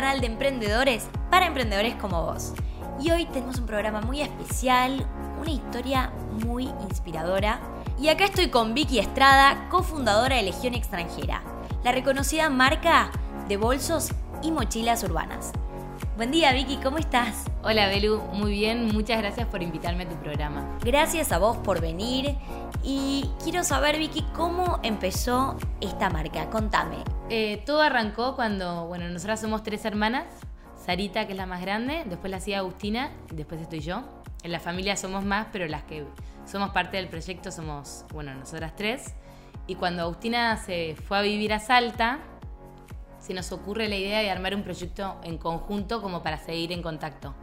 canal de emprendedores para emprendedores como vos. Y hoy tenemos un programa muy especial, una historia muy inspiradora. Y acá estoy con Vicky Estrada, cofundadora de Legión Extranjera, la reconocida marca de bolsos y mochilas urbanas. Buen día Vicky, ¿cómo estás? Hola Belu, muy bien, muchas gracias por invitarme a tu programa. Gracias a vos por venir y quiero saber Vicky, ¿cómo empezó esta marca? Contame. Eh, todo arrancó cuando, bueno, nosotras somos tres hermanas, Sarita que es la más grande, después la hacía Agustina y después estoy yo. En la familia somos más, pero las que somos parte del proyecto somos, bueno, nosotras tres. Y cuando Agustina se fue a vivir a Salta, se nos ocurre la idea de armar un proyecto en conjunto como para seguir en contacto.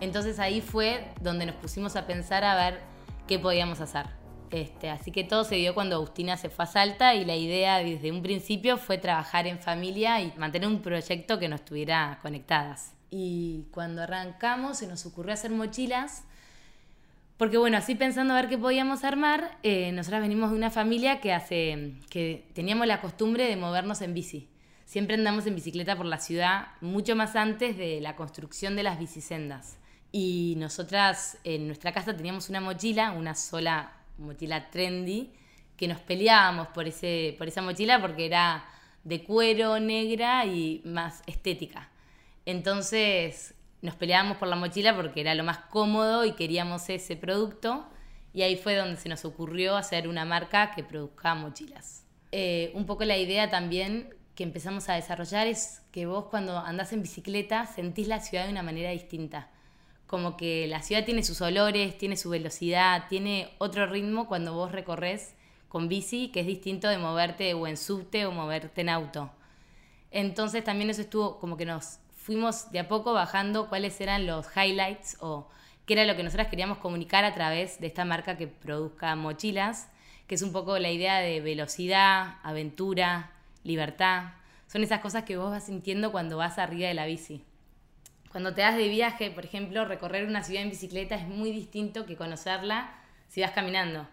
Entonces ahí fue donde nos pusimos a pensar a ver qué podíamos hacer. Este, así que todo se dio cuando Agustina se fue a Salta y la idea desde un principio fue trabajar en familia y mantener un proyecto que nos estuviera conectadas. Y cuando arrancamos se nos ocurrió hacer mochilas, porque bueno, así pensando a ver qué podíamos armar, eh, nosotras venimos de una familia que, hace, que teníamos la costumbre de movernos en bici siempre andamos en bicicleta por la ciudad, mucho más antes de la construcción de las bicisendas. Y nosotras en nuestra casa teníamos una mochila, una sola mochila trendy, que nos peleábamos por, ese, por esa mochila porque era de cuero, negra y más estética. Entonces nos peleábamos por la mochila porque era lo más cómodo y queríamos ese producto. Y ahí fue donde se nos ocurrió hacer una marca que produzca mochilas. Eh, un poco la idea también que empezamos a desarrollar es que vos cuando andás en bicicleta sentís la ciudad de una manera distinta. Como que la ciudad tiene sus olores, tiene su velocidad, tiene otro ritmo cuando vos recorres con bici, que es distinto de moverte o en subte o moverte en auto. Entonces también eso estuvo como que nos fuimos de a poco bajando cuáles eran los highlights o qué era lo que nosotras queríamos comunicar a través de esta marca que produzca mochilas, que es un poco la idea de velocidad, aventura, libertad. Son esas cosas que vos vas sintiendo cuando vas arriba de la bici. Cuando te das de viaje, por ejemplo, recorrer una ciudad en bicicleta es muy distinto que conocerla si vas caminando.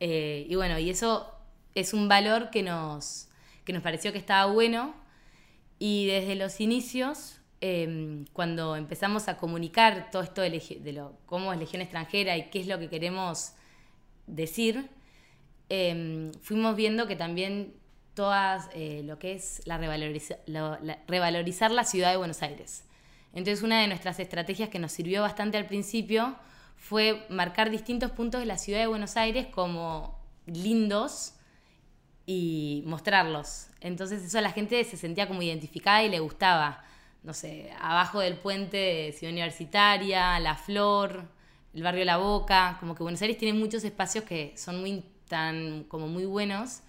Eh, y bueno, y eso es un valor que nos, que nos pareció que estaba bueno. Y desde los inicios, em, cuando empezamos a comunicar todo esto de, lo, cómo es Legión extranjera y qué es lo que queremos decir, em, fuimos viendo que también todas eh, lo que es la, revalorizar la ciudad de Buenos Aires. Entonces una de nuestras estrategias que nos sirvió bastante al principio fue marcar distintos puntos de la ciudad de Buenos Aires como lindos y mostrarlos. Entonces eso la gente se sentía como identificada y le gustaba. No sé, abajo del puente de Ciudad Universitaria, La Flor, el barrio La Boca, como que Buenos Aires tiene muchos espacios que son muy tan como muy buenos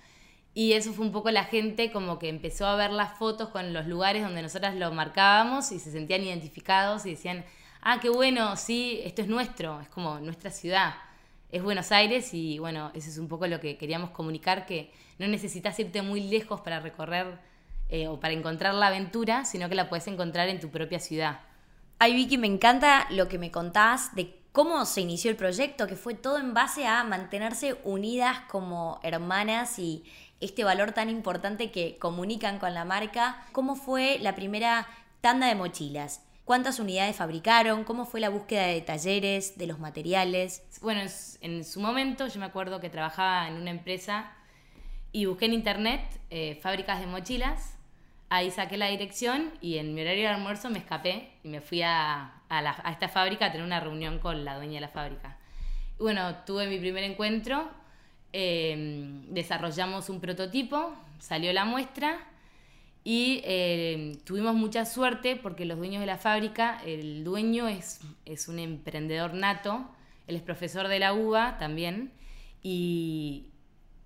y eso fue un poco la gente como que empezó a ver las fotos con los lugares donde nosotras lo marcábamos y se sentían identificados y decían, ah, qué bueno, sí, esto es nuestro, es como nuestra ciudad, es Buenos Aires y bueno, eso es un poco lo que queríamos comunicar, que no necesitas irte muy lejos para recorrer eh, o para encontrar la aventura, sino que la puedes encontrar en tu propia ciudad. Ay, Vicky, me encanta lo que me contás de cómo se inició el proyecto, que fue todo en base a mantenerse unidas como hermanas y este valor tan importante que comunican con la marca. ¿Cómo fue la primera tanda de mochilas? ¿Cuántas unidades fabricaron? ¿Cómo fue la búsqueda de talleres, de los materiales? Bueno, en su momento yo me acuerdo que trabajaba en una empresa y busqué en internet eh, fábricas de mochilas. Ahí saqué la dirección y en mi horario de almuerzo me escapé y me fui a, a esta fábrica a tener una reunión con la dueña de la fábrica. Bueno, tuve mi primer encuentro Em, desarrollamos un prototipo, salió la muestra y em, tuvimos mucha suerte porque los dueños de la fábrica, el dueño es, es un emprendedor nato, él es profesor de la UBA también, y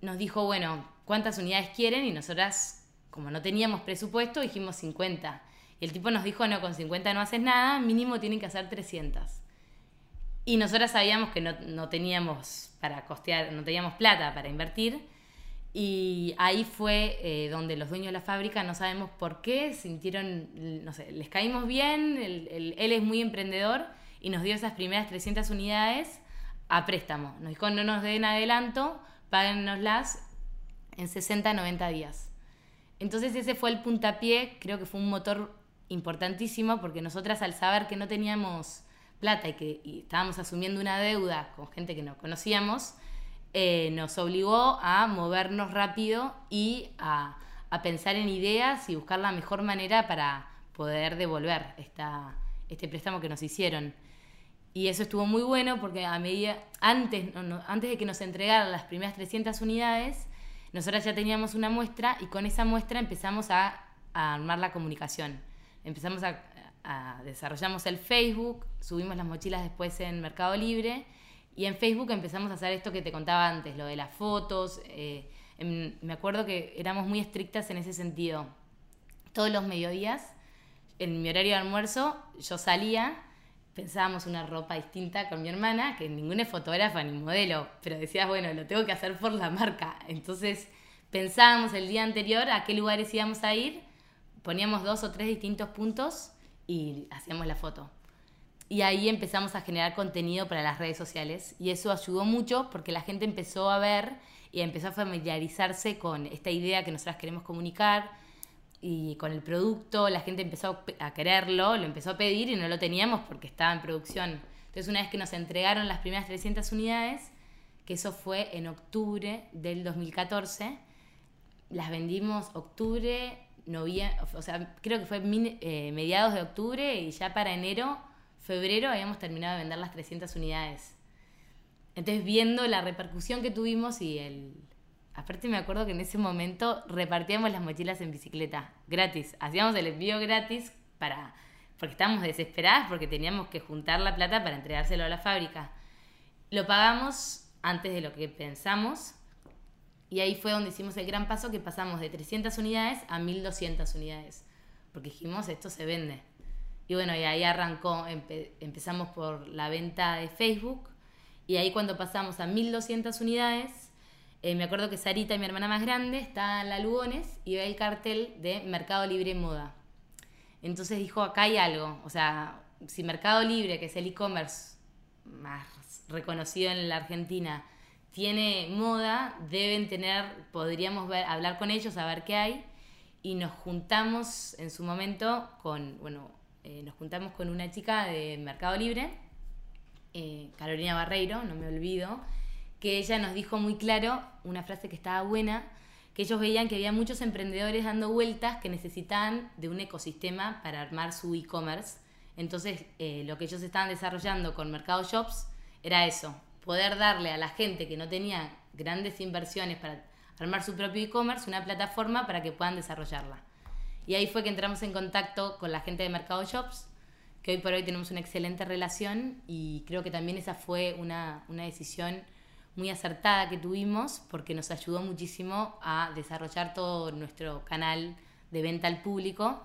nos dijo, bueno, ¿cuántas unidades quieren? Y nosotras, como no teníamos presupuesto, dijimos 50. Y el tipo nos dijo, no, con 50 no haces nada, mínimo tienen que hacer 300. Y nosotras sabíamos que no, teníamos para costear, no teníamos plata para invertir. Y ahí fue eh, donde los dueños de la fábrica, no sabemos por qué, sintieron, no sé, les caímos bien, él, es muy emprendedor y nos dio esas primeras 300 unidades a préstamo. Nos dijo, no nos den adelanto, páguennoslas en 60, 90 días. Entonces ese fue el puntapié, creo que fue un motor importantísimo porque nosotras al saber que no teníamos plata y que estábamos asumiendo una deuda con gente que no conocíamos, eh, nos obligó a movernos rápido y a, pensar en ideas y buscar la mejor manera para poder devolver esta, este préstamo que nos hicieron. Y eso estuvo muy bueno porque a medida, antes, antes de que nos entregaran las primeras 300 unidades, nosotras ya teníamos una muestra y con esa muestra empezamos a, armar la comunicación. Empezamos a, desarrollamos el Facebook, subimos las mochilas después en Mercado Libre y en Facebook empezamos a hacer esto que te contaba antes, lo de las fotos. Eh, me acuerdo que éramos muy estrictas en ese sentido. Todos los mediodías, en mi horario de almuerzo, yo salía pensábamos una ropa distinta con mi hermana, que ninguna es fotógrafa ni modelo, pero decías, bueno, lo tengo que hacer por la marca. Entonces pensábamos el día anterior a qué lugares íbamos a ir, poníamos dos o tres distintos puntos y hacíamos la foto. Y ahí empezamos a generar contenido para las redes sociales y eso ayudó mucho porque la gente empezó a ver y empezó a familiarizarse con esta idea que nosotras queremos comunicar, y con el producto la gente empezó a quererlo, lo empezó a pedir y no lo teníamos porque estaba en producción. Entonces una vez que nos entregaron las primeras 300 unidades, que eso fue en octubre del 2014, las vendimos octubre, noviembre, o sea, creo que fue eh, mediados de octubre y ya para enero, febrero habíamos terminado de vender las 300 unidades. Entonces viendo la repercusión que tuvimos y el, Aparte me acuerdo que en ese momento repartíamos las mochilas en bicicleta, gratis. Hacíamos el envío gratis para porque estábamos desesperadas porque teníamos que juntar la plata para entregárselo a la fábrica. Lo pagamos antes de lo que pensamos y ahí fue donde hicimos el gran paso que pasamos de 300 unidades a 1200 unidades. Porque dijimos, esto se vende. Y bueno, y ahí arrancó, empezamos por la venta de Facebook y ahí cuando pasamos a 1200 unidades eh, me acuerdo que Sarita, mi hermana más grande, está en la Lugones y ve el cartel de Mercado Libre Moda. Entonces dijo, acá hay algo. O sea, si Mercado Libre, que es el e-commerce más reconocido en la Argentina, tiene moda, deben tener, podríamos hablar con ellos, a ver qué hay. Y nos juntamos en su momento con, bueno, eh, nos juntamos con una chica de Mercado Libre, eh, Carolina Barreiro, no me olvido, que ella nos dijo muy claro una frase que estaba buena, que ellos veían que había muchos emprendedores dando vueltas que necesitaban de un ecosistema para armar su e-commerce. Entonces, eh, lo que ellos estaban desarrollando con Mercado Shops era eso, poder darle a la gente que no tenía grandes inversiones para armar su propio e-commerce una plataforma para que puedan desarrollarla. Y ahí fue que entramos en contacto con la gente de Mercado Shops, que hoy por hoy tenemos una excelente relación y creo que también esa fue una, una decisión muy acertada que tuvimos porque nos ayudó muchísimo a desarrollar todo nuestro canal de venta al público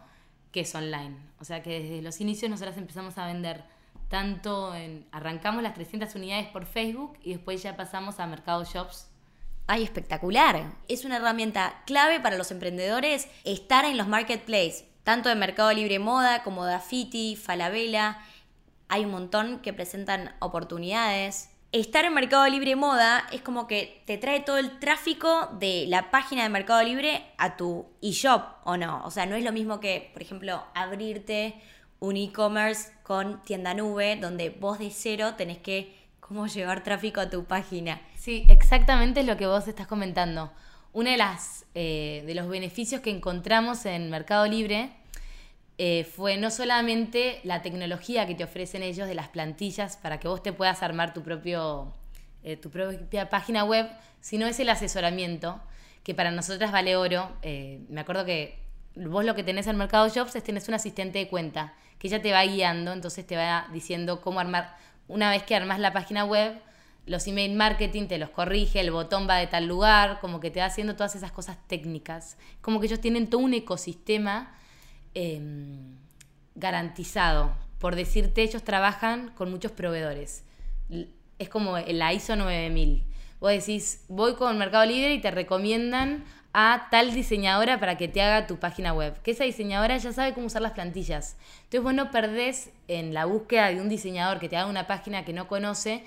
que es online. O sea que desde los inicios nosotras empezamos a vender tanto en... Arrancamos las 300 unidades por Facebook y después ya pasamos a Mercado Shops. ¡Ay, espectacular! Es una herramienta clave para los emprendedores estar en los marketplaces, tanto de Mercado Libre Moda como Dafiti, Falabella. Hay un montón que presentan oportunidades estar en Mercado Libre Moda es como que te trae todo el tráfico de la página de Mercado Libre a tu eShop, ¿o no? O sea, no es lo mismo que, por ejemplo, abrirte un e-commerce con tienda nube, donde vos de cero tenés que cómo llevar tráfico a tu página. Sí, exactamente es lo que vos estás comentando. Uno eh, de los beneficios que encontramos en Mercado Libre eh, fue no solamente la tecnología que te ofrecen ellos de las plantillas para que vos te puedas armar tu, propio, eh, tu propia página web, sino es el asesoramiento, que para nosotras vale oro. Me acuerdo que vos lo que tenés en Mercado Jobs es tenés un asistente de cuenta, que ella te va guiando, entonces te va diciendo cómo armar, una vez que armas la página web, los email marketing te los corrige, el botón va de tal lugar, como que te va haciendo todas esas cosas técnicas. Como que ellos tienen todo un ecosistema Em, garantizado. Por decirte, ellos trabajan con muchos proveedores. Es como la ISO 9000. Vos decís, voy con Mercado Libre y te recomiendan a tal diseñadora para que te haga tu página web. Que esa diseñadora ya sabe cómo usar las plantillas. Entonces vos no perdés en la búsqueda de un diseñador que te haga una página que no conoce,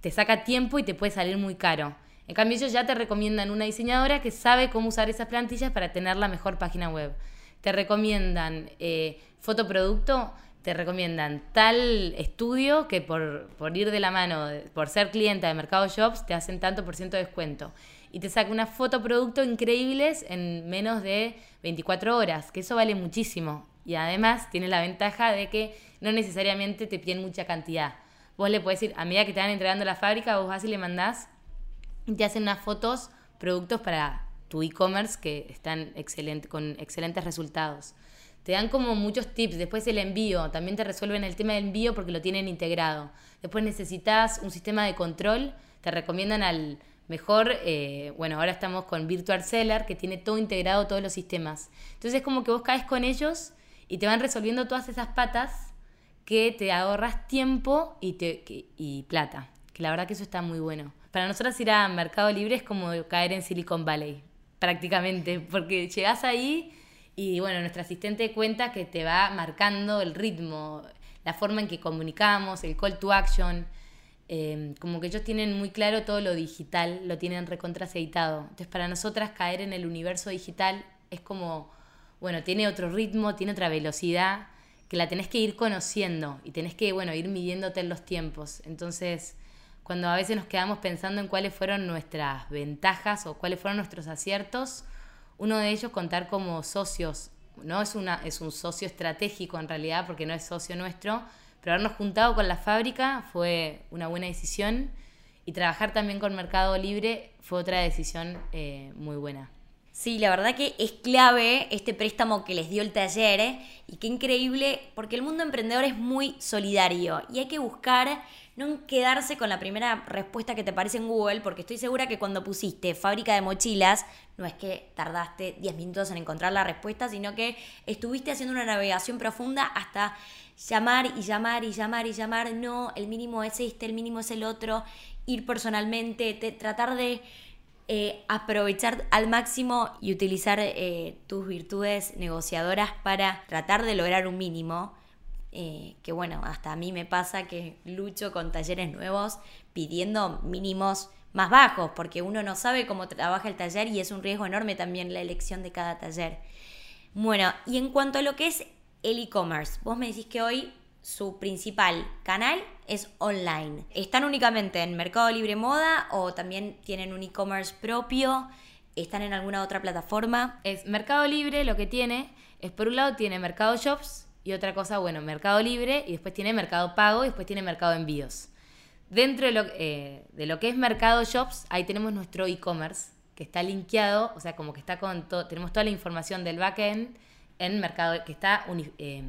te saca tiempo y te puede salir muy caro. En cambio ellos ya te recomiendan una diseñadora que sabe cómo usar esas plantillas para tener la mejor página web te recomiendan eh, fotoproducto, te recomiendan tal estudio que por, por ir de la mano, por ser clienta de Mercado Shops, te hacen tanto por ciento de descuento. Y te saca unas fotoproductos increíbles en menos de 24 horas, que eso vale muchísimo. Y además tiene la ventaja de que no necesariamente te piden mucha cantidad. Vos le puedes decir, a medida que te van entregando la fábrica, vos vas y le mandás y te hacen unas fotos, productos para tu e-commerce que están excelente, con excelentes resultados. Te dan como muchos tips. Después el envío, también te resuelven el tema del envío porque lo tienen integrado. Después necesitas un sistema de control, te recomiendan al mejor, eh, bueno, ahora estamos con Virtual Seller que tiene todo integrado, todos los sistemas. Entonces es como que vos caes con ellos y te van resolviendo todas esas patas que te ahorras tiempo y, te, y plata. Que la verdad que eso está muy bueno. Para nosotros ir a Mercado Libre es como caer en Silicon Valley prácticamente, porque llegas ahí y bueno, nuestro asistente cuenta que te va marcando el ritmo, la forma en que comunicamos, el call to action. Em, como que ellos tienen muy claro todo lo digital, lo tienen recontraceitado. Entonces, para nosotras caer en el universo digital es como, bueno, tiene otro ritmo, tiene otra velocidad, que la tenés que ir conociendo y tenés que, bueno, ir midiéndote en los tiempos. Entonces, cuando a veces nos quedamos pensando en cuáles fueron nuestras ventajas o cuáles fueron nuestros aciertos, uno de ellos contar como socios, no es, una, es un socio estratégico en realidad porque no es socio nuestro, pero habernos juntado con la fábrica fue una buena decisión y trabajar también con Mercado Libre fue otra decisión eh, muy buena. Sí, la verdad que es clave este préstamo que les dio el taller ¿eh? y qué increíble porque el mundo emprendedor es muy solidario y hay que buscar no quedarse con la primera respuesta que te aparece en Google porque estoy segura que cuando pusiste fábrica de mochilas no es que tardaste 10 minutos en encontrar la respuesta, sino que estuviste haciendo una navegación profunda hasta llamar y llamar y llamar y llamar, no, el mínimo es este, el mínimo es el otro, ir personalmente, tratar de eh, aprovechar al máximo y utilizar eh, tus virtudes negociadoras para tratar de lograr un mínimo. Eh, que bueno, hasta a mí me pasa que lucho con talleres nuevos pidiendo mínimos más bajos, porque uno no sabe cómo trabaja el taller y es un riesgo enorme también la elección de cada taller. Bueno, y en cuanto a lo que es el e-commerce, vos me decís que hoy su principal canal es online. ¿Están únicamente en Mercado Libre Moda o también tienen un e-commerce propio? ¿Están en alguna otra plataforma? Es Mercado Libre lo que tiene es por un lado tiene Mercado Shops y otra cosa, bueno, Mercado Libre y después tiene Mercado Pago y después tiene Mercado Envíos. Dentro de lo, eh, de lo que es Mercado Shops, ahí tenemos nuestro e-commerce que está linkeado, o sea, como que está con todo, tenemos toda la información del backend en Mercado, que está eh,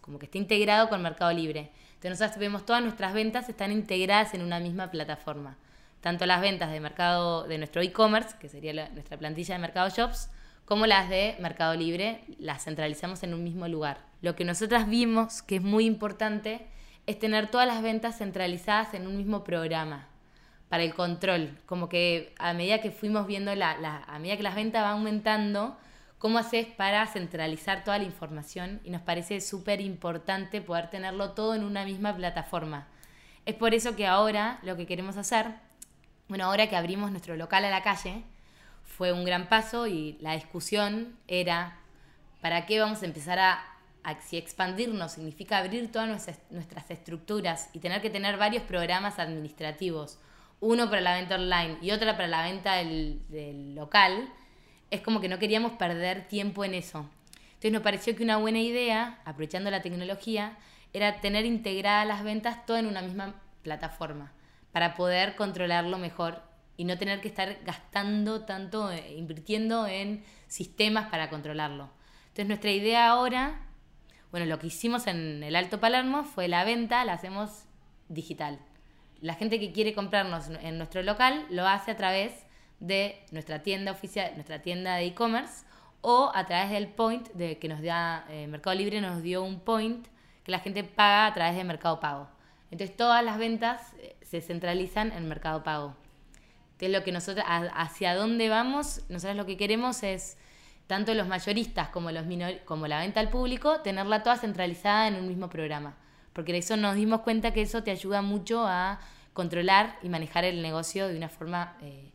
como que está integrado con Mercado Libre. Entonces nosotros vemos todas nuestras ventas están integradas en una misma plataforma. Tanto las ventas de mercado de nuestro e-commerce, que sería nuestra plantilla de Mercado Shops, como las de Mercado Libre, las centralizamos en un mismo lugar. Lo que nosotras vimos que es muy importante es tener todas las ventas centralizadas en un mismo programa para el control. Como que a medida que fuimos viendo, la, a medida que las ventas van aumentando, cómo haces para centralizar toda la información y nos parece súper importante poder tenerlo todo en una misma plataforma. Es por eso que ahora lo que queremos hacer, bueno, ahora que abrimos nuestro local a la calle, fue un gran paso y la discusión era, ¿para qué vamos a empezar a, si expandirnos significa abrir todas nuestras, estructuras y tener que tener varios programas administrativos, uno para la venta online y otro para la venta del local? Es como que no queríamos perder tiempo en eso. Entonces nos pareció que una buena idea, aprovechando la tecnología, era tener integradas las ventas todo en una misma plataforma para poder controlarlo mejor y no tener que estar gastando tanto, eh, invirtiendo en sistemas para controlarlo. Entonces nuestra idea ahora, bueno, lo que hicimos en el Alto Palermo fue la venta, la hacemos digital. La gente que quiere comprarnos en nuestro local lo hace a través de nuestra tienda oficial, nuestra tienda de e-commerce, o a través del point de que nos da eh, Mercado Libre, nos dio un point que la gente paga a través de Mercado Pago. Entonces todas las ventas eh, se centralizan en Mercado Pago. Que lo que nosotros, hacia dónde vamos, nosotros lo que queremos es, tanto los mayoristas como, los como la venta al público, tenerla toda centralizada en un mismo programa. Porque eso nos dimos cuenta que eso te ayuda mucho a controlar y manejar el negocio de una forma eh,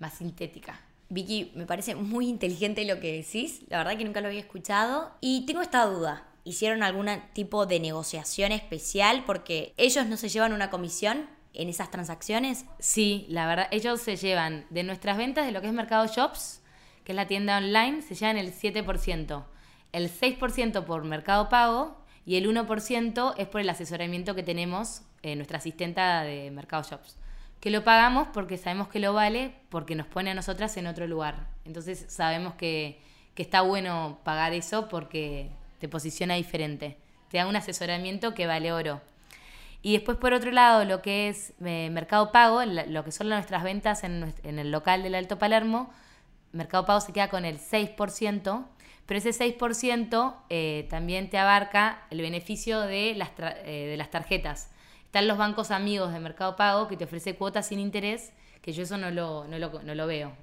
más sintética. Vicky, me parece muy inteligente lo que decís, la verdad que nunca lo había escuchado y tengo esta duda. ¿Hicieron algún tipo de negociación especial porque ellos no se llevan una comisión en esas transacciones? Sí, la verdad, ellos se llevan de nuestras ventas de lo que es Mercado Shops, que es la tienda online, se llevan el 7%, el 6% por Mercado Pago y el 1% es por el asesoramiento que tenemos en nuestra asistenta de Mercado Shops que lo pagamos porque sabemos que lo vale, porque nos pone a nosotras en otro lugar. Entonces sabemos que, está bueno pagar eso porque te posiciona diferente. Te da un asesoramiento que vale oro. Y después, por otro lado, lo que es eh, Mercado Pago, lo que son nuestras ventas en, el local del Alto Palermo, Mercado Pago se queda con el 6%, pero ese 6% eh, también te abarca el beneficio de las, eh, de las tarjetas. Están los bancos amigos de Mercado Pago que te ofrece cuotas sin interés, que yo eso no lo, no lo, veo.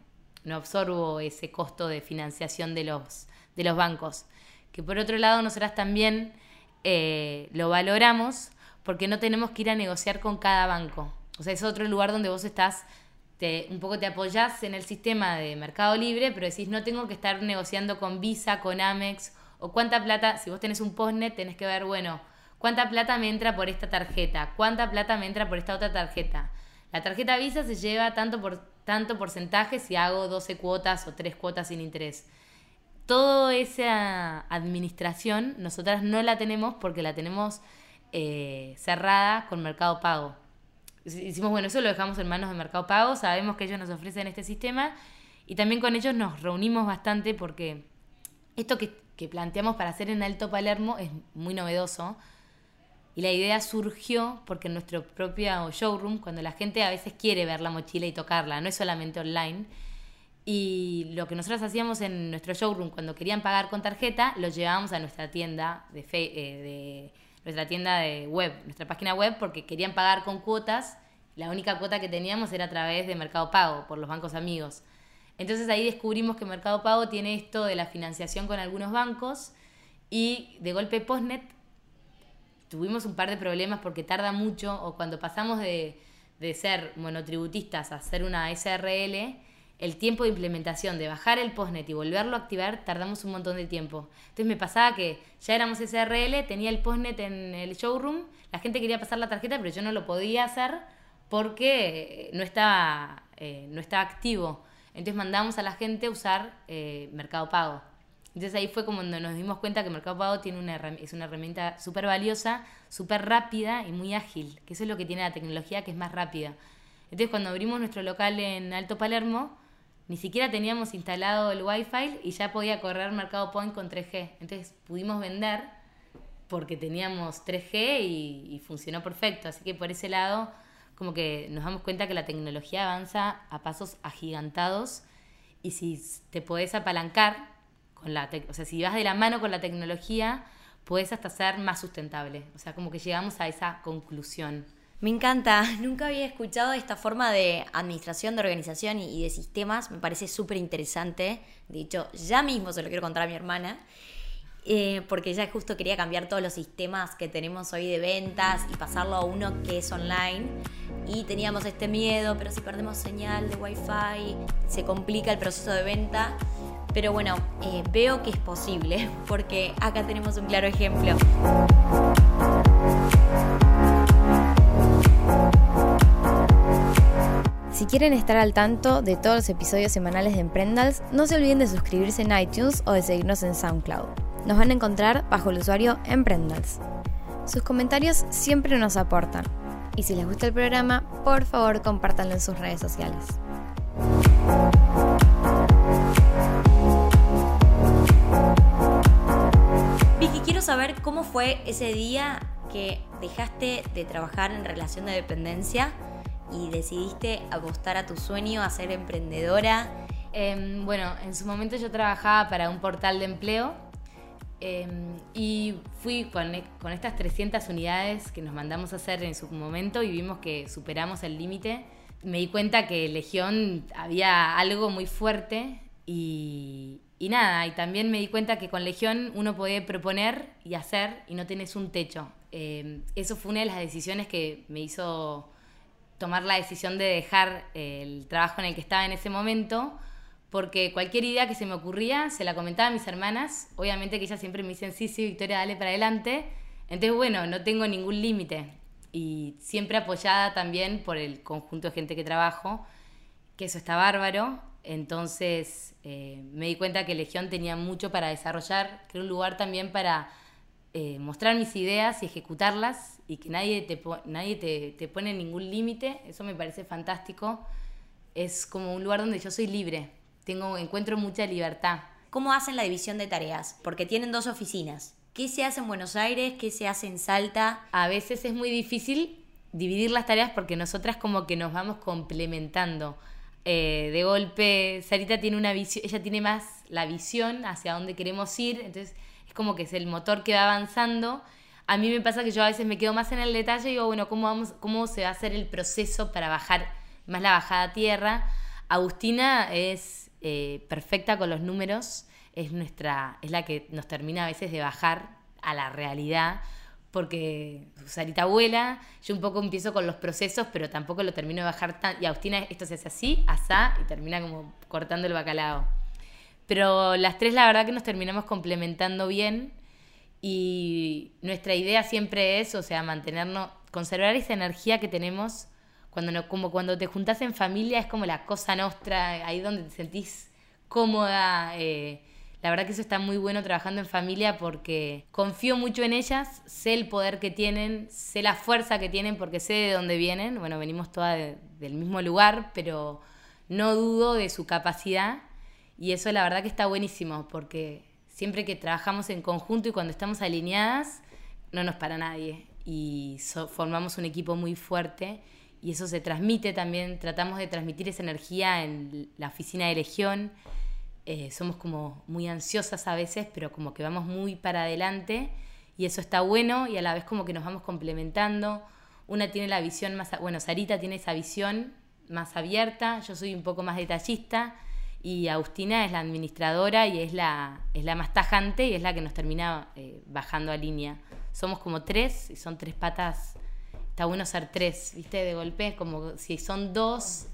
No absorbo ese costo de financiación de los, de los bancos. Que por otro lado, nosotras también eh, lo valoramos porque no tenemos que ir a negociar con cada banco. O sea, es otro lugar donde vos estás, te, un poco te apoyás en el sistema de Mercado Libre, pero decís, no tengo que estar negociando con Visa, con Amex, o cuánta plata, si vos tenés un postnet, tenés que ver, bueno, ¿Cuánta plata me entra por esta tarjeta? ¿Cuánta plata me entra por esta otra tarjeta? La tarjeta Visa se lleva tanto por tanto porcentaje si hago 12 cuotas o 3 cuotas sin interés. Toda esa administración nosotras no la tenemos porque la tenemos eh, cerrada con Mercado Pago. Hicimos, bueno, eso lo dejamos en manos de Mercado Pago, sabemos que ellos nos ofrecen este sistema y también con ellos nos reunimos bastante porque esto que, que planteamos para hacer en Alto Palermo es muy novedoso y la idea surgió porque en nuestro propio showroom, cuando la gente a veces quiere ver la mochila y tocarla, no es solamente online, y lo que nosotros hacíamos en nuestro showroom, cuando querían pagar con tarjeta, lo llevábamos a nuestra tienda eh, de nuestra tienda de web, nuestra página web, porque querían pagar con cuotas. La única cuota que teníamos era a través de Mercado Pago, por los bancos amigos. Entonces ahí descubrimos que Mercado Pago tiene esto de la financiación con algunos bancos y de golpe Postnet tuvimos un par de problemas porque tarda mucho, o cuando pasamos de, ser monotributistas a ser una SRL, el tiempo de implementación, de bajar el postnet y volverlo a activar, tardamos un montón de tiempo. Entonces me pasaba que ya éramos SRL, tenía el postnet en el showroom, la gente quería pasar la tarjeta, pero yo no lo podía hacer porque no estaba, eh, no estaba activo. Entonces mandamos a la gente usar eh, Mercado Pago. Entonces ahí fue como cuando nos dimos cuenta que Mercado Pago tiene una es una herramienta súper valiosa, súper rápida y muy ágil, que eso es lo que tiene la tecnología, que es más rápida. Entonces cuando abrimos nuestro local en Alto Palermo, ni siquiera teníamos instalado el Wi-Fi y ya podía correr Mercado Point con 3G. Entonces pudimos vender porque teníamos 3G y, y funcionó perfecto. Así que por ese lado, como que nos damos cuenta que la tecnología avanza a pasos agigantados y si te podés apalancar con la o sea, si vas de la mano con la tecnología, puedes hasta ser más sustentable. O sea, como que llegamos a esa conclusión. Me encanta, nunca había escuchado esta forma de administración, de organización y de sistemas, me parece súper interesante. De hecho, ya mismo se lo quiero contar a mi hermana, eh, porque ella justo quería cambiar todos los sistemas que tenemos hoy de ventas y pasarlo a uno que es online. Y teníamos este miedo, pero si perdemos señal de wifi, se complica el proceso de venta. Pero bueno, eh, veo que es posible, porque acá tenemos un claro ejemplo. Si quieren estar al tanto de todos los episodios semanales de Emprendals, no se olviden de suscribirse en iTunes o de seguirnos en SoundCloud. Nos van a encontrar bajo el usuario Emprendals. Sus comentarios siempre nos aportan. Y si les gusta el programa, por favor compártanlo en sus redes sociales. Saber cómo fue ese día que dejaste de trabajar en relación de dependencia y decidiste apostar a tu sueño, a ser emprendedora. Em, bueno, en su momento yo trabajaba para un portal de empleo em, y fui con, con, estas 300 unidades que nos mandamos a hacer en su momento y vimos que superamos el límite. Me di cuenta que Legión había algo muy fuerte y, y nada, y también me di cuenta que con Legión uno puede proponer y hacer y no tenés un techo. Eh, eso fue una de las decisiones que me hizo tomar la decisión de dejar el trabajo en el que estaba en ese momento, porque cualquier idea que se me ocurría se la comentaba a mis hermanas. Obviamente que ellas siempre me dicen, sí, sí, Victoria, dale para adelante. Entonces, bueno, no tengo ningún límite. Y siempre apoyada también por el conjunto de gente que trabajo, que eso está bárbaro. Entonces eh, me di cuenta que Legión tenía mucho para desarrollar, que era un lugar también para eh, mostrar mis ideas y ejecutarlas y que nadie te, nadie te, te pone ningún límite. Eso me parece fantástico. Es como un lugar donde yo soy libre, tengo, encuentro mucha libertad. ¿Cómo hacen la división de tareas? Porque tienen dos oficinas. ¿Qué se hace en Buenos Aires? ¿Qué se hace en Salta? A veces es muy difícil dividir las tareas porque nosotras como que nos vamos complementando. Eh, de golpe, Sarita tiene una visión, ella tiene más la visión hacia dónde queremos ir, entonces es como que es el motor que va avanzando. A mí me pasa que yo a veces me quedo más en el detalle y digo, bueno, ¿cómo, vamos, cómo se va a hacer el proceso para bajar más la bajada a tierra? Agustina es eh, perfecta con los números, es, nuestra, es la que nos termina a veces de bajar a la realidad, porque Sarita abuela, yo un poco empiezo con los procesos, pero tampoco lo termino de bajar tan... Y Agustina, esto se hace así, asá, y termina como cortando el bacalao. Pero las tres la verdad que nos terminamos complementando bien y nuestra idea siempre es, o sea, mantenernos, conservar esa energía que tenemos cuando no, como cuando te juntas en familia es como la cosa nostra, ahí donde te sentís cómoda. Eh, la verdad que eso está muy bueno trabajando en familia porque confío mucho en ellas, sé el poder que tienen, sé la fuerza que tienen porque sé de dónde vienen. Bueno, venimos todas del mismo lugar, pero no dudo de su capacidad y eso la verdad que está buenísimo porque siempre que trabajamos en conjunto y cuando estamos alineadas, no nos para nadie y formamos un equipo muy fuerte y eso se transmite también, tratamos de transmitir esa energía en la oficina de Legión. Eh, somos como muy ansiosas a veces, pero como que vamos muy para adelante y eso está bueno y a la vez como que nos vamos complementando. Una tiene la visión más, bueno, Sarita tiene esa visión más abierta, yo soy un poco más detallista y Agustina es la administradora y es la, es la más tajante y es la que nos termina eh, bajando a línea. Somos como tres y son tres patas está bueno ser tres, ¿viste? De golpe, como si son dos.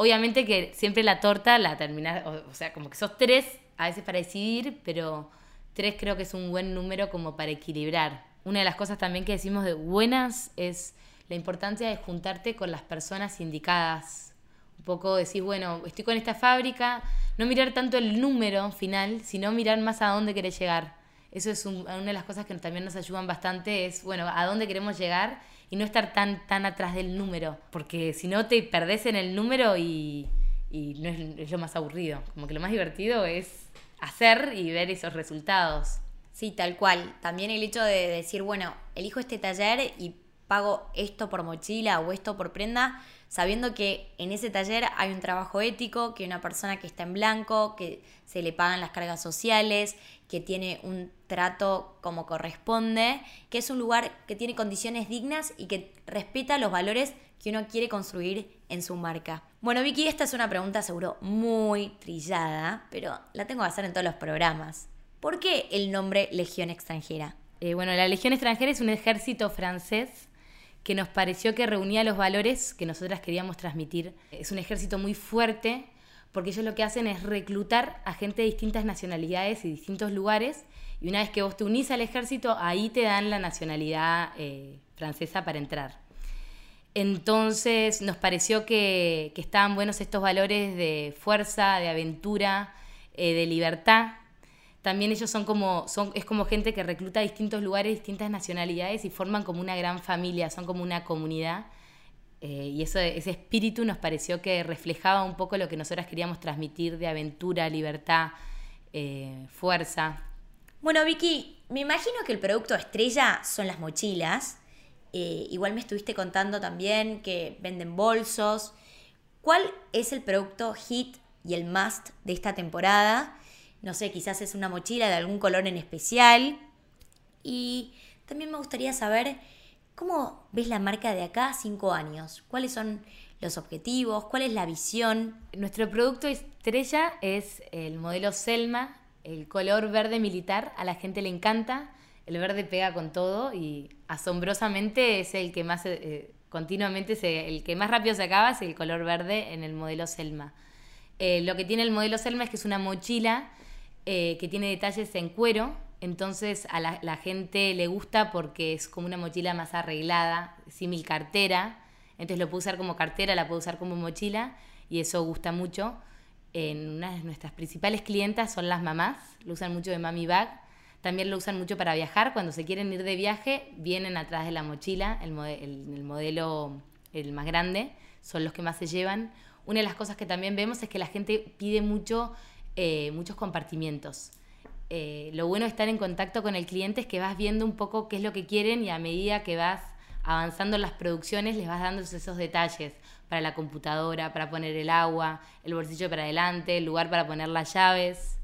Obviamente que siempre la torta la terminas, o, sea, como que sos tres a veces para decidir, pero tres creo que es un buen número como para equilibrar. Una de las cosas también que decimos de buenas es la importancia de juntarte con las personas indicadas. Un poco decir, bueno, estoy con esta fábrica, no mirar tanto el número final, sino mirar más a dónde querés llegar. Eso es una de las cosas que también nos ayudan bastante, es, bueno, a dónde queremos llegar y no estar tan, tan atrás del número, porque si no te perdés en el número y, no es, lo más aburrido. Como que lo más divertido es hacer y ver esos resultados. Sí, tal cual. También el hecho de decir, bueno, elijo este taller y pago esto por mochila o esto por prenda, sabiendo que en ese taller hay un trabajo ético, que una persona que está en blanco, que se le pagan las cargas sociales, que tiene un trato como corresponde, que es un lugar que tiene condiciones dignas y que respeta los valores que uno quiere construir en su marca. Bueno, Vicky, esta es una pregunta seguro muy trillada, pero la tengo que hacer en todos los programas. ¿Por qué el nombre Legión extranjera? Eh, bueno, la Legión extranjera es un ejército francés que nos pareció que reunía los valores que nosotras queríamos transmitir. Es un ejército muy fuerte porque ellos lo que hacen es reclutar a gente de distintas nacionalidades y distintos lugares y una vez que vos te unís al ejército, ahí te dan la nacionalidad eh, francesa para entrar. Entonces nos pareció que, estaban buenos estos valores de fuerza, de aventura, eh, de libertad también ellos son como, son, es como gente que recluta a distintos lugares, distintas nacionalidades y forman como una gran familia, son como una comunidad. Eh, y eso, ese espíritu nos pareció que reflejaba un poco lo que nosotras queríamos transmitir de aventura, libertad, eh, fuerza. Bueno, Vicky, me imagino que el producto estrella son las mochilas. Eh, igual me estuviste contando también que venden bolsos. ¿Cuál es el producto hit y el must de esta temporada? No sé, quizás es una mochila de algún color en especial. Y también me gustaría saber cómo ves la marca de acá a cinco años. ¿Cuáles son los objetivos? ¿Cuál es la visión? Nuestro producto estrella es el modelo Selma, el color verde militar. A la gente le encanta. El verde pega con todo y asombrosamente es el que más eh, continuamente se, el que más rápido se acaba es el color verde en el modelo Selma. Eh, lo que tiene el modelo Selma es que es una mochila eh, que tiene detalles en cuero, entonces a la, gente le gusta porque es como una mochila más arreglada, símil cartera, entonces lo puedo usar como cartera, la puedo usar como mochila y eso gusta mucho. En una de nuestras principales clientas son las mamás, lo usan mucho de mami bag, también lo usan mucho para viajar, cuando se quieren ir de viaje vienen atrás de la mochila, el, el modelo el más grande, son los que más se llevan. Una de las cosas que también vemos es que la gente pide mucho, eh, muchos compartimientos. Eh, lo bueno de estar en contacto con el cliente es que vas viendo un poco qué es lo que quieren y a medida que vas avanzando en las producciones les vas dando esos detalles para la computadora, para poner el agua, el bolsillo para adelante, el lugar para poner las llaves.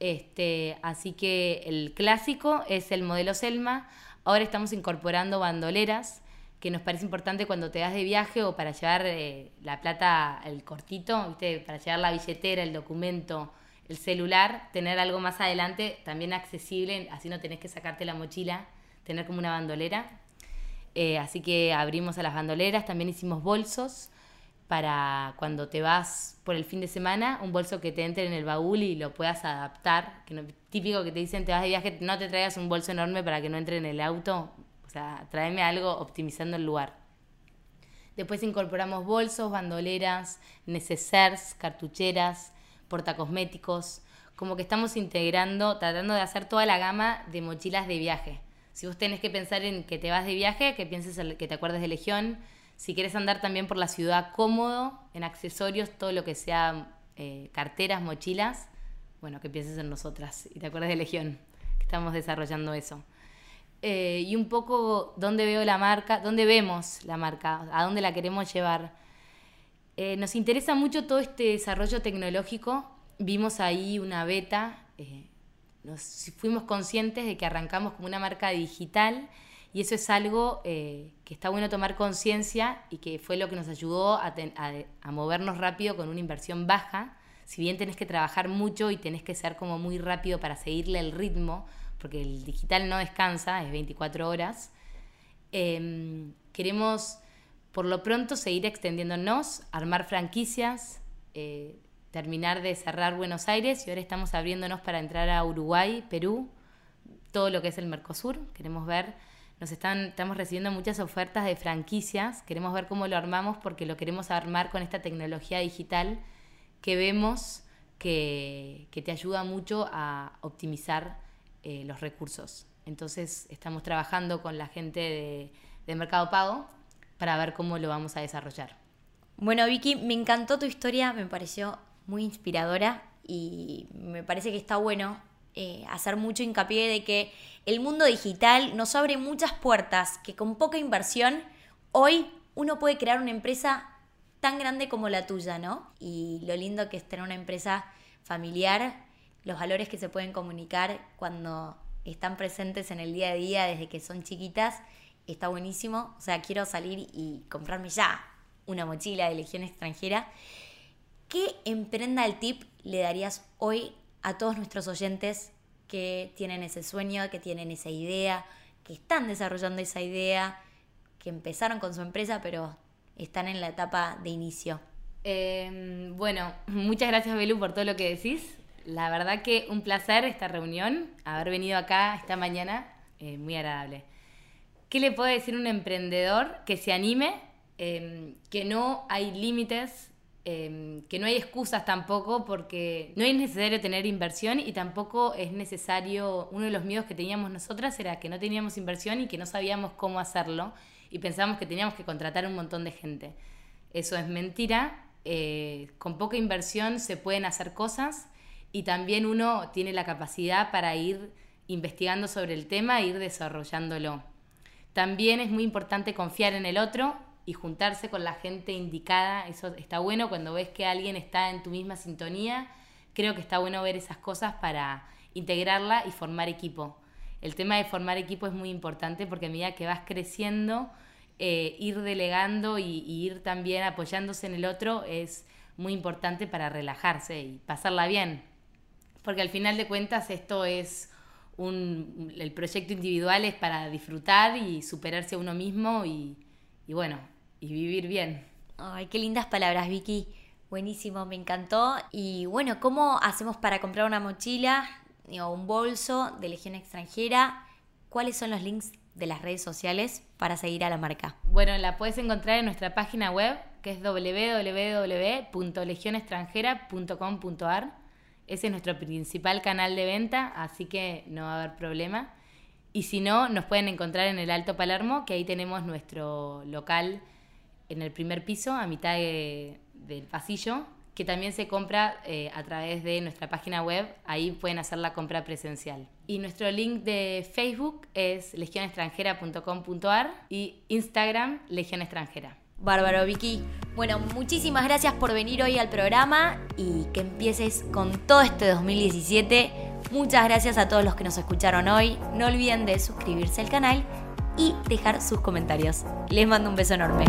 Este, así que el clásico es el modelo Selma. Ahora estamos incorporando bandoleras que nos parece importante cuando te das de viaje o para llevar eh, la plata, el cortito, ¿viste? para llevar la billetera, el documento, el celular, tener algo más adelante también accesible, así no tenés que sacarte la mochila, tener como una bandolera. Eh, así que abrimos a las bandoleras, también hicimos bolsos para cuando te vas por el fin de semana, un bolso que te entre en el baúl y lo puedas adaptar. Que no, típico que te dicen te vas de viaje, no te traigas un bolso enorme para que no entre en el auto, sea, algo optimizando el lugar. Después incorporamos bolsos, bandoleras, necesers, cartucheras, portacosméticos. Como que estamos integrando, tratando de hacer toda la gama de mochilas de viaje. Si vos tenés que pensar en que te vas de viaje, que pienses que te acuerdes de Legión. Si quieres andar también por la ciudad cómodo, en accesorios, todo lo que sea eh, carteras, mochilas, bueno, que pienses en nosotras y te acuerdes de Legión, que estamos desarrollando eso. Eh, y un poco dónde veo la marca, dónde vemos la marca, a dónde la queremos llevar. Eh, nos interesa mucho todo este desarrollo tecnológico. Vimos ahí una beta, eh, nos fuimos conscientes de que arrancamos como una marca digital y eso es algo que está bueno tomar conciencia y que fue lo que nos ayudó a, a movernos rápido con una inversión baja. Si bien tenés que trabajar mucho y tenés que ser como muy rápido para seguirle el ritmo, porque el digital no descansa, es 24 horas. Em, queremos, por lo pronto, seguir extendiéndonos, armar franquicias, eh, terminar de cerrar Buenos Aires y ahora estamos abriéndonos para entrar a Uruguay, Perú, todo lo que es el Mercosur. Queremos ver, nos están, estamos recibiendo muchas ofertas de franquicias, queremos ver cómo lo armamos porque lo queremos armar con esta tecnología digital que vemos que, que te ayuda mucho a optimizar eh, los recursos. Entonces estamos trabajando con la gente de, Mercado Pago para ver cómo lo vamos a desarrollar. Bueno, Vicky, me encantó tu historia, me pareció muy inspiradora y me parece que está bueno eh, hacer mucho hincapié de que el mundo digital nos abre muchas puertas, que con poca inversión hoy uno puede crear una empresa tan grande como la tuya, ¿no? Y lo lindo que es tener una empresa familiar los valores que se pueden comunicar cuando están presentes en el día a día desde que son chiquitas, está buenísimo. O sea, quiero salir y comprarme ya una mochila de Legión extranjera. ¿Qué emprenda el tip le darías hoy a todos nuestros oyentes que tienen ese sueño, que tienen esa idea, que están desarrollando esa idea, que empezaron con su empresa, pero están en la etapa de inicio? Em, bueno, muchas gracias Belu por todo lo que decís. La verdad que un placer esta reunión, haber venido acá esta mañana, eh, muy agradable. ¿Qué le puedo decir un emprendedor que se anime, em, que no hay límites, em, que no hay excusas tampoco, porque no es necesario tener inversión y tampoco es necesario, uno de los miedos que teníamos nosotras era que no teníamos inversión y que no sabíamos cómo hacerlo y pensábamos que teníamos que contratar un montón de gente. Eso es mentira, eh, con poca inversión se pueden hacer cosas y también uno tiene la capacidad para ir investigando sobre el tema e ir desarrollándolo. También es muy importante confiar en el otro y juntarse con la gente indicada. Eso está bueno cuando ves que alguien está en tu misma sintonía. Creo que está bueno ver esas cosas para integrarla y formar equipo. El tema de formar equipo es muy importante porque a medida que vas creciendo, eh, ir delegando y, y, ir también apoyándose en el otro es muy importante para relajarse y pasarla bien porque al final de cuentas esto es un, el proyecto individual es para disfrutar y superarse a uno mismo y, bueno, y vivir bien. Ay, qué lindas palabras, Vicky. Buenísimo, me encantó. Y bueno, ¿cómo hacemos para comprar una mochila o un bolso de Legión extranjera? ¿Cuáles son los links de las redes sociales para seguir a la marca? Bueno, la puedes encontrar en nuestra página web, que es www.legionextranjera.com.ar. Ese es nuestro principal canal de venta, así que no va a haber problema. Y si no, nos pueden encontrar en el Alto Palermo, que ahí tenemos nuestro local en el primer piso, a mitad del pasillo, que también se compra eh, a través de nuestra página web. Ahí pueden hacer la compra presencial. Y nuestro link de Facebook es legionextranjera.com.ar y Instagram Legión Extranjera. Bárbaro, Vicky. Bueno, muchísimas gracias por venir hoy al programa y que empieces con todo este 2017. Muchas gracias a todos los que nos escucharon hoy. No olviden de suscribirse al canal y dejar sus comentarios. Les mando un beso enorme.